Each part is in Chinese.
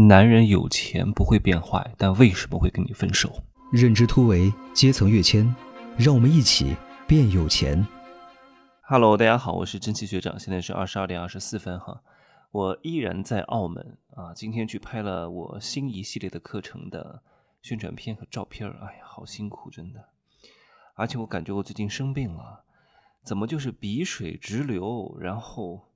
男人有钱不会变坏，但为什么会跟你分手？认知突围，阶层跃迁，让我们一起变有钱。Hello，大家好，我是蒸汽学长，现在是二十二点二十四分哈，我依然在澳门啊，今天去拍了我新一系列的课程的宣传片和照片哎呀，好辛苦，真的，而且我感觉我最近生病了，怎么就是鼻水直流，然后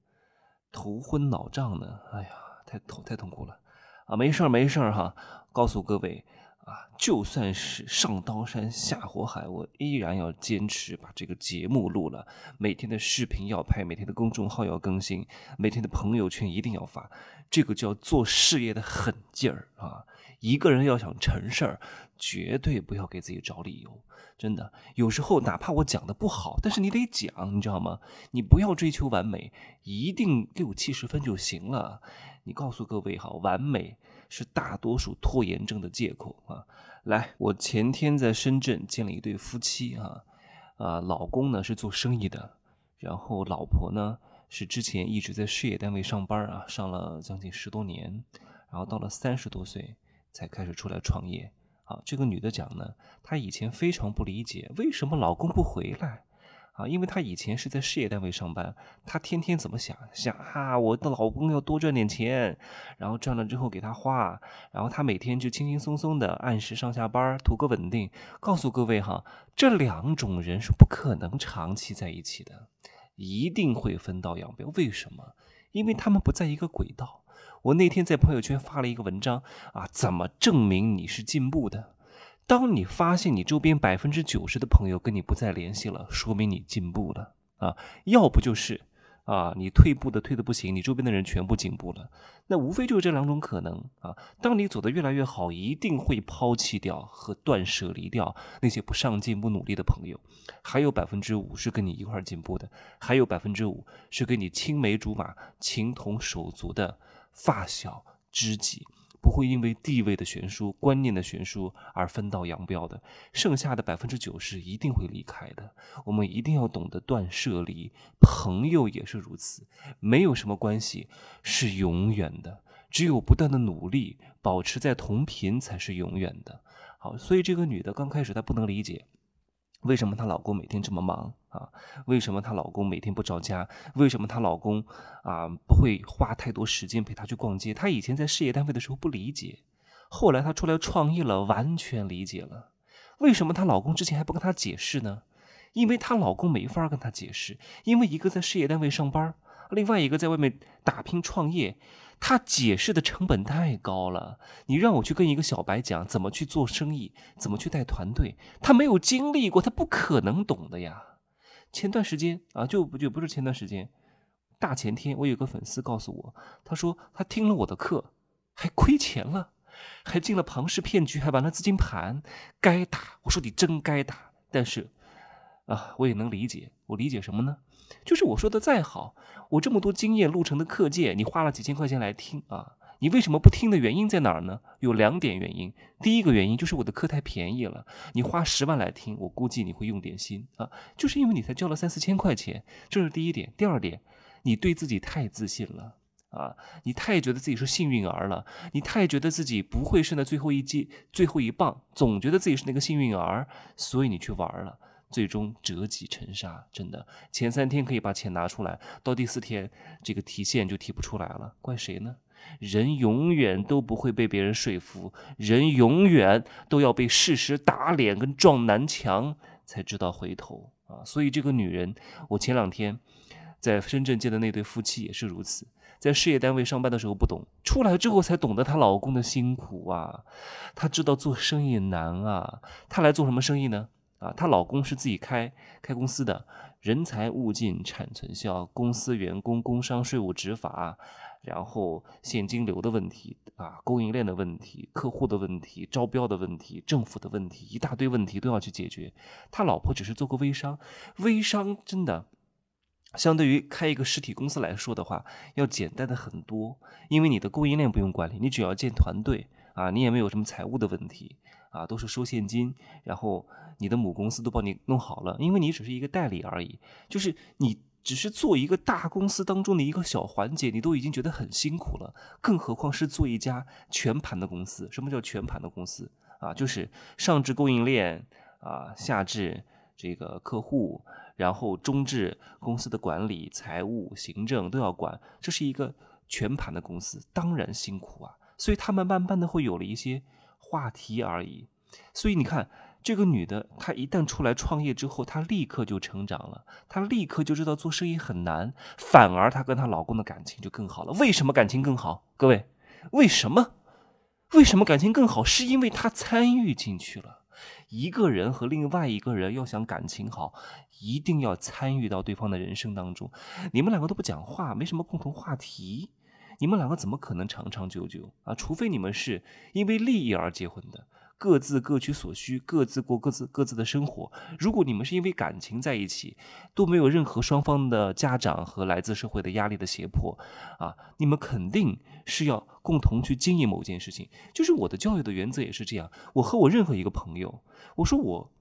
头昏脑胀呢？哎呀，太痛太痛苦了。啊，没事儿，没事儿哈。告诉各位啊，就算是上刀山下火海，我依然要坚持把这个节目录了。每天的视频要拍，每天的公众号要更新，每天的朋友圈一定要发。这个叫做事业的狠劲儿啊！一个人要想成事儿，绝对不要给自己找理由。真的，有时候哪怕我讲的不好，但是你得讲，你知道吗？你不要追求完美，一定六七十分就行了。你告诉各位哈，完美是大多数拖延症的借口啊！来，我前天在深圳见了一对夫妻啊，啊，老公呢是做生意的，然后老婆呢是之前一直在事业单位上班啊，上了将近十多年，然后到了三十多岁才开始出来创业啊。这个女的讲呢，她以前非常不理解为什么老公不回来。啊，因为她以前是在事业单位上班，她天天怎么想想啊？我的老公要多赚点钱，然后赚了之后给他花，然后她每天就轻轻松松的按时上下班，图个稳定。告诉各位哈，这两种人是不可能长期在一起的，一定会分道扬镳。为什么？因为他们不在一个轨道。我那天在朋友圈发了一个文章啊，怎么证明你是进步的？当你发现你周边百分之九十的朋友跟你不再联系了，说明你进步了啊；要不就是啊，你退步的退的不行，你周边的人全部进步了。那无非就是这两种可能啊。当你走得越来越好，一定会抛弃掉和断舍离掉那些不上进、不努力的朋友。还有百分之五是跟你一块进步的，还有百分之五是跟你青梅竹马、情同手足的发小知己。不会因为地位的悬殊、观念的悬殊而分道扬镳的，剩下的百分之九十一定会离开的。我们一定要懂得断舍离，朋友也是如此。没有什么关系是永远的，只有不断的努力，保持在同频才是永远的。好，所以这个女的刚开始她不能理解。为什么她老公每天这么忙啊？为什么她老公每天不着家？为什么她老公啊不会花太多时间陪她去逛街？她以前在事业单位的时候不理解，后来她出来创业了，完全理解了。为什么她老公之前还不跟她解释呢？因为她老公没法跟她解释，因为一个在事业单位上班，另外一个在外面打拼创业。他解释的成本太高了，你让我去跟一个小白讲怎么去做生意，怎么去带团队，他没有经历过，他不可能懂的呀。前段时间啊，就不就不是前段时间，大前天，我有个粉丝告诉我，他说他听了我的课，还亏钱了，还进了庞氏骗局，还玩了资金盘，该打。我说你真该打，但是啊，我也能理解，我理解什么呢？就是我说的再好，我这么多经验路程的课件，你花了几千块钱来听啊？你为什么不听的原因在哪儿呢？有两点原因。第一个原因就是我的课太便宜了，你花十万来听，我估计你会用点心啊。就是因为你才交了三四千块钱，这是第一点。第二点，你对自己太自信了啊，你太觉得自己是幸运儿了，你太觉得自己不会是那最后一击、最后一棒，总觉得自己是那个幸运儿，所以你去玩了。最终折戟沉沙，真的前三天可以把钱拿出来，到第四天这个提现就提不出来了，怪谁呢？人永远都不会被别人说服，人永远都要被事实打脸跟撞南墙才知道回头啊！所以这个女人，我前两天在深圳见的那对夫妻也是如此，在事业单位上班的时候不懂，出来之后才懂得她老公的辛苦啊，她知道做生意难啊，她来做什么生意呢？啊，她老公是自己开开公司的，人才物进产存销，公司员工工商税务执法，然后现金流的问题啊，供应链的问题，客户的问题，招标的问题，政府的问题，一大堆问题都要去解决。他老婆只是做个微商，微商真的相对于开一个实体公司来说的话，要简单的很多，因为你的供应链不用管理，你只要建团队啊，你也没有什么财务的问题。啊，都是收现金，然后你的母公司都帮你弄好了，因为你只是一个代理而已。就是你只是做一个大公司当中的一个小环节，你都已经觉得很辛苦了，更何况是做一家全盘的公司？什么叫全盘的公司啊？就是上至供应链啊，下至这个客户，然后中至公司的管理、财务、行政都要管，这是一个全盘的公司，当然辛苦啊。所以他们慢慢的会有了一些话题而已。所以你看。这个女的，她一旦出来创业之后，她立刻就成长了，她立刻就知道做生意很难，反而她跟她老公的感情就更好了。为什么感情更好？各位，为什么？为什么感情更好？是因为她参与进去了。一个人和另外一个人要想感情好，一定要参与到对方的人生当中。你们两个都不讲话，没什么共同话题，你们两个怎么可能长长久久啊？除非你们是因为利益而结婚的。各自各取所需，各自过各自各自的生活。如果你们是因为感情在一起，都没有任何双方的家长和来自社会的压力的胁迫，啊，你们肯定是要共同去经营某件事情。就是我的教育的原则也是这样。我和我任何一个朋友，我说我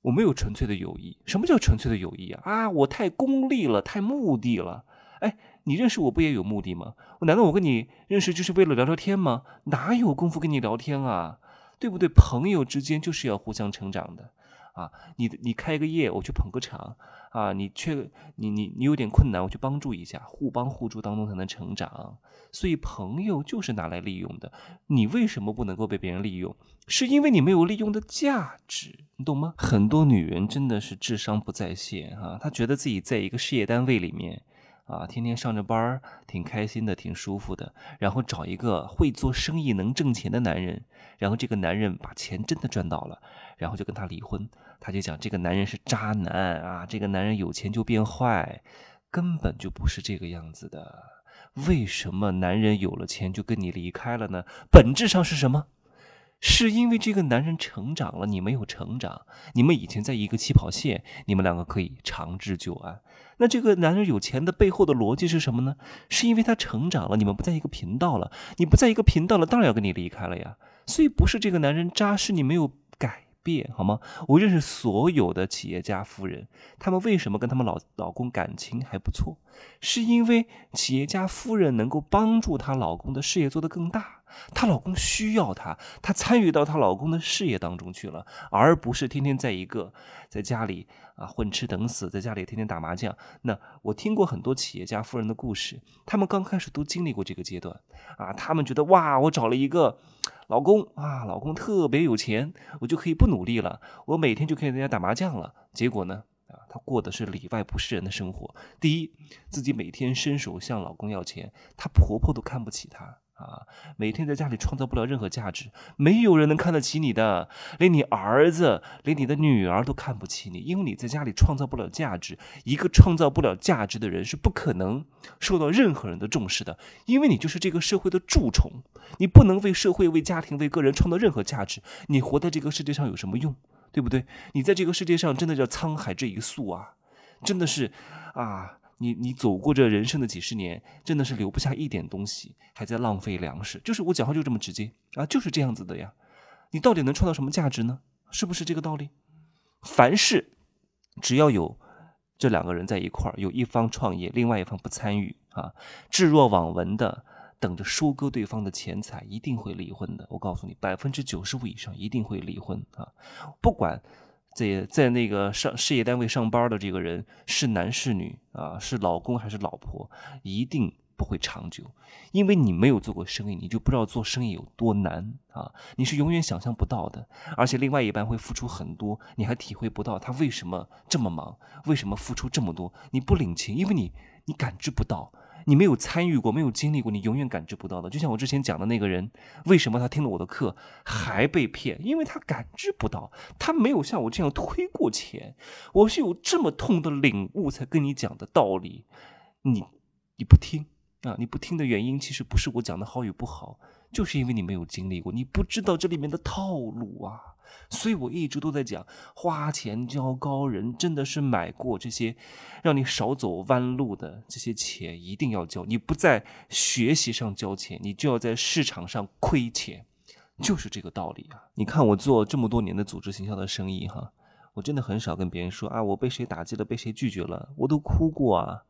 我没有纯粹的友谊。什么叫纯粹的友谊啊？啊，我太功利了，太目的了。哎，你认识我不也有目的吗？难道我跟你认识就是为了聊聊天吗？哪有功夫跟你聊天啊？对不对？朋友之间就是要互相成长的，啊，你你开个业，我去捧个场，啊，你缺你你你有点困难，我去帮助一下，互帮互助当中才能成长。所以朋友就是拿来利用的。你为什么不能够被别人利用？是因为你没有利用的价值，你懂吗？很多女人真的是智商不在线啊，她觉得自己在一个事业单位里面。啊，天天上着班儿，挺开心的，挺舒服的。然后找一个会做生意、能挣钱的男人，然后这个男人把钱真的赚到了，然后就跟他离婚。他就讲这个男人是渣男啊，这个男人有钱就变坏，根本就不是这个样子的。为什么男人有了钱就跟你离开了呢？本质上是什么？是因为这个男人成长了，你没有成长。你们以前在一个起跑线，你们两个可以长治久安。那这个男人有钱的背后的逻辑是什么呢？是因为他成长了，你们不在一个频道了。你不在一个频道了，当然要跟你离开了呀。所以不是这个男人渣，是你没有改。变好吗？我认识所有的企业家夫人，他们为什么跟他们老老公感情还不错？是因为企业家夫人能够帮助她老公的事业做得更大，她老公需要她，她参与到她老公的事业当中去了，而不是天天在一个在家里啊混吃等死，在家里天天打麻将。那我听过很多企业家夫人的故事，他们刚开始都经历过这个阶段啊，他们觉得哇，我找了一个。老公啊，老公特别有钱，我就可以不努力了，我每天就可以在家打麻将了。结果呢，啊，她过的是里外不是人的生活。第一，自己每天伸手向老公要钱，她婆婆都看不起她。啊，每天在家里创造不了任何价值，没有人能看得起你的，连你儿子，连你的女儿都看不起你，因为你在家里创造不了价值。一个创造不了价值的人是不可能受到任何人的重视的，因为你就是这个社会的蛀虫，你不能为社会、为家庭、为个人创造任何价值，你活在这个世界上有什么用？对不对？你在这个世界上真的叫沧海这一粟啊，真的是啊。你你走过这人生的几十年，真的是留不下一点东西，还在浪费粮食。就是我讲话就这么直接啊，就是这样子的呀。你到底能创造什么价值呢？是不是这个道理？凡事只要有这两个人在一块儿，有一方创业，另外一方不参与啊，置若罔闻的等着收割对方的钱财，一定会离婚的。我告诉你，百分之九十五以上一定会离婚啊，不管。在在那个上事业单位上班的这个人是男是女啊？是老公还是老婆？一定不会长久，因为你没有做过生意，你就不知道做生意有多难啊！你是永远想象不到的。而且另外一半会付出很多，你还体会不到他为什么这么忙，为什么付出这么多，你不领情，因为你你感知不到。你没有参与过，没有经历过，你永远感知不到的。就像我之前讲的那个人，为什么他听了我的课还被骗？因为他感知不到，他没有像我这样推过钱。我是有这么痛的领悟才跟你讲的道理，你你不听啊？你不听的原因其实不是我讲的好与不好，就是因为你没有经历过，你不知道这里面的套路啊。所以我一直都在讲，花钱交高人，真的是买过这些，让你少走弯路的这些钱一定要交。你不在学习上交钱，你就要在市场上亏钱，就是这个道理啊！你看我做这么多年的组织形象的生意，哈，我真的很少跟别人说啊，我被谁打击了，被谁拒绝了，我都哭过啊。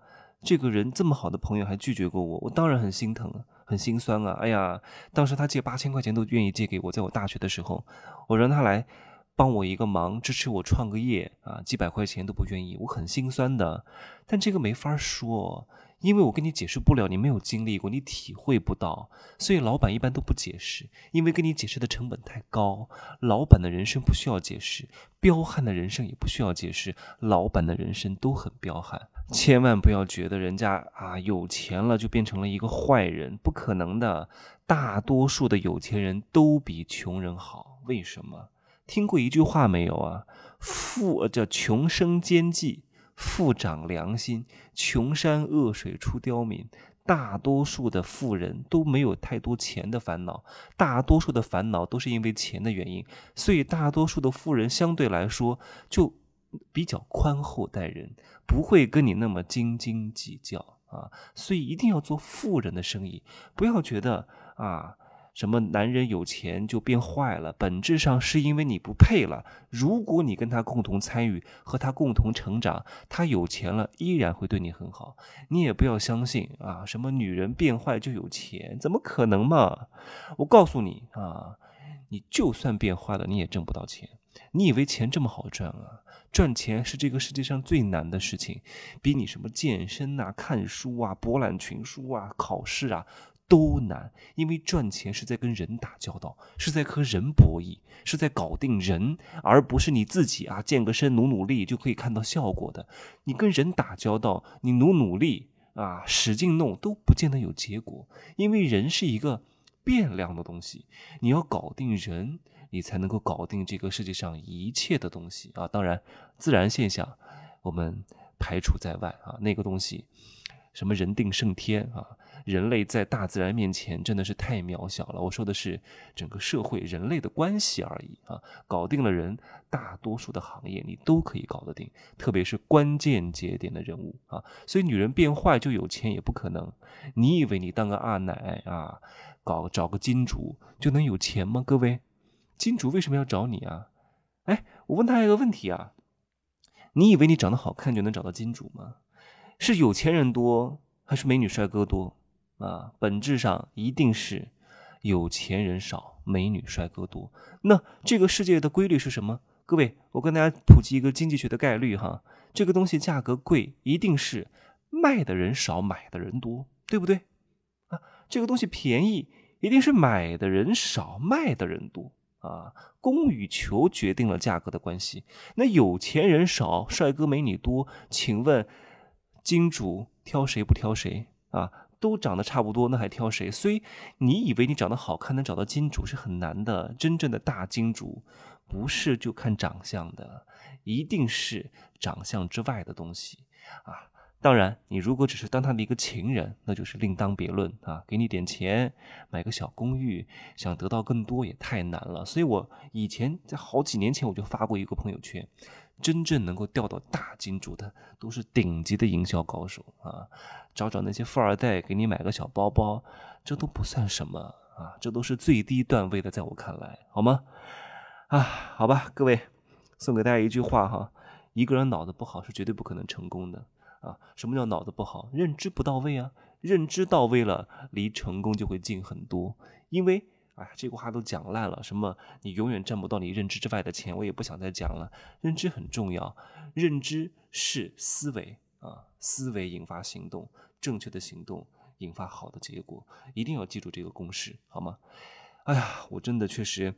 这个人这么好的朋友还拒绝过我，我当然很心疼啊，很心酸啊。哎呀，当时他借八千块钱都愿意借给我，在我大学的时候，我让他来帮我一个忙，支持我创个业啊，几百块钱都不愿意，我很心酸的。但这个没法说。因为我跟你解释不了，你没有经历过，你体会不到，所以老板一般都不解释，因为跟你解释的成本太高。老板的人生不需要解释，彪悍的人生也不需要解释，老板的人生都很彪悍。千万不要觉得人家啊有钱了就变成了一个坏人，不可能的。大多数的有钱人都比穷人好，为什么？听过一句话没有啊？富叫穷生奸计。富长良心，穷山恶水出刁民。大多数的富人都没有太多钱的烦恼，大多数的烦恼都是因为钱的原因，所以大多数的富人相对来说就比较宽厚待人，不会跟你那么斤斤计较啊。所以一定要做富人的生意，不要觉得啊。什么男人有钱就变坏了？本质上是因为你不配了。如果你跟他共同参与，和他共同成长，他有钱了依然会对你很好。你也不要相信啊，什么女人变坏就有钱，怎么可能嘛？我告诉你啊，你就算变坏了，你也挣不到钱。你以为钱这么好赚啊？赚钱是这个世界上最难的事情，比你什么健身啊、看书啊、博览群书啊、考试啊。都难，因为赚钱是在跟人打交道，是在和人博弈，是在搞定人，而不是你自己啊健个身努努力就可以看到效果的。你跟人打交道，你努努力啊使劲弄都不见得有结果，因为人是一个变量的东西。你要搞定人，你才能够搞定这个世界上一切的东西啊。当然，自然现象我们排除在外啊，那个东西。什么人定胜天啊？人类在大自然面前真的是太渺小了。我说的是整个社会人类的关系而已啊。搞定了人，大多数的行业你都可以搞得定，特别是关键节点的人物啊。所以女人变坏就有钱也不可能。你以为你当个二奶啊，搞找个金主就能有钱吗？各位，金主为什么要找你啊？哎，我问他一个问题啊，你以为你长得好看就能找到金主吗？是有钱人多还是美女帅哥多啊？本质上一定是有钱人少，美女帅哥多。那这个世界的规律是什么？各位，我跟大家普及一个经济学的概率哈，这个东西价格贵，一定是卖的人少，买的人多，对不对？啊，这个东西便宜，一定是买的人少，卖的人多啊。供与求决定了价格的关系。那有钱人少，帅哥美女多，请问？金主挑谁不挑谁啊？都长得差不多，那还挑谁？所以你以为你长得好看能找到金主是很难的。真正的大金主不是就看长相的，一定是长相之外的东西啊。当然，你如果只是当他的一个情人，那就是另当别论啊。给你点钱买个小公寓，想得到更多也太难了。所以我以前在好几年前我就发过一个朋友圈。真正能够钓到大金主的，都是顶级的营销高手啊！找找那些富二代给你买个小包包，这都不算什么啊！这都是最低段位的，在我看来，好吗？啊，好吧，各位，送给大家一句话哈：一个人脑子不好是绝对不可能成功的啊！什么叫脑子不好？认知不到位啊！认知到位了，离成功就会近很多，因为。哎，这个话都讲烂了。什么？你永远赚不到你认知之外的钱，我也不想再讲了。认知很重要，认知是思维啊，思维引发行动，正确的行动引发好的结果，一定要记住这个公式，好吗？哎呀，我真的确实，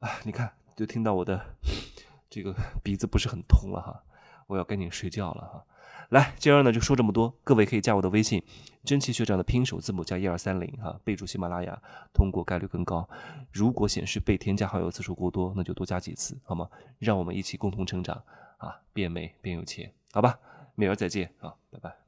哎，你看，就听到我的 这个鼻子不是很通了哈，我要赶紧睡觉了哈。来，今儿呢就说这么多。各位可以加我的微信，真奇学长的拼手字母加一二三零哈，备注喜马拉雅，通过概率更高。如果显示被添加好友次数过多，那就多加几次好吗？让我们一起共同成长啊，变美变有钱，好吧？明儿再见啊，拜拜。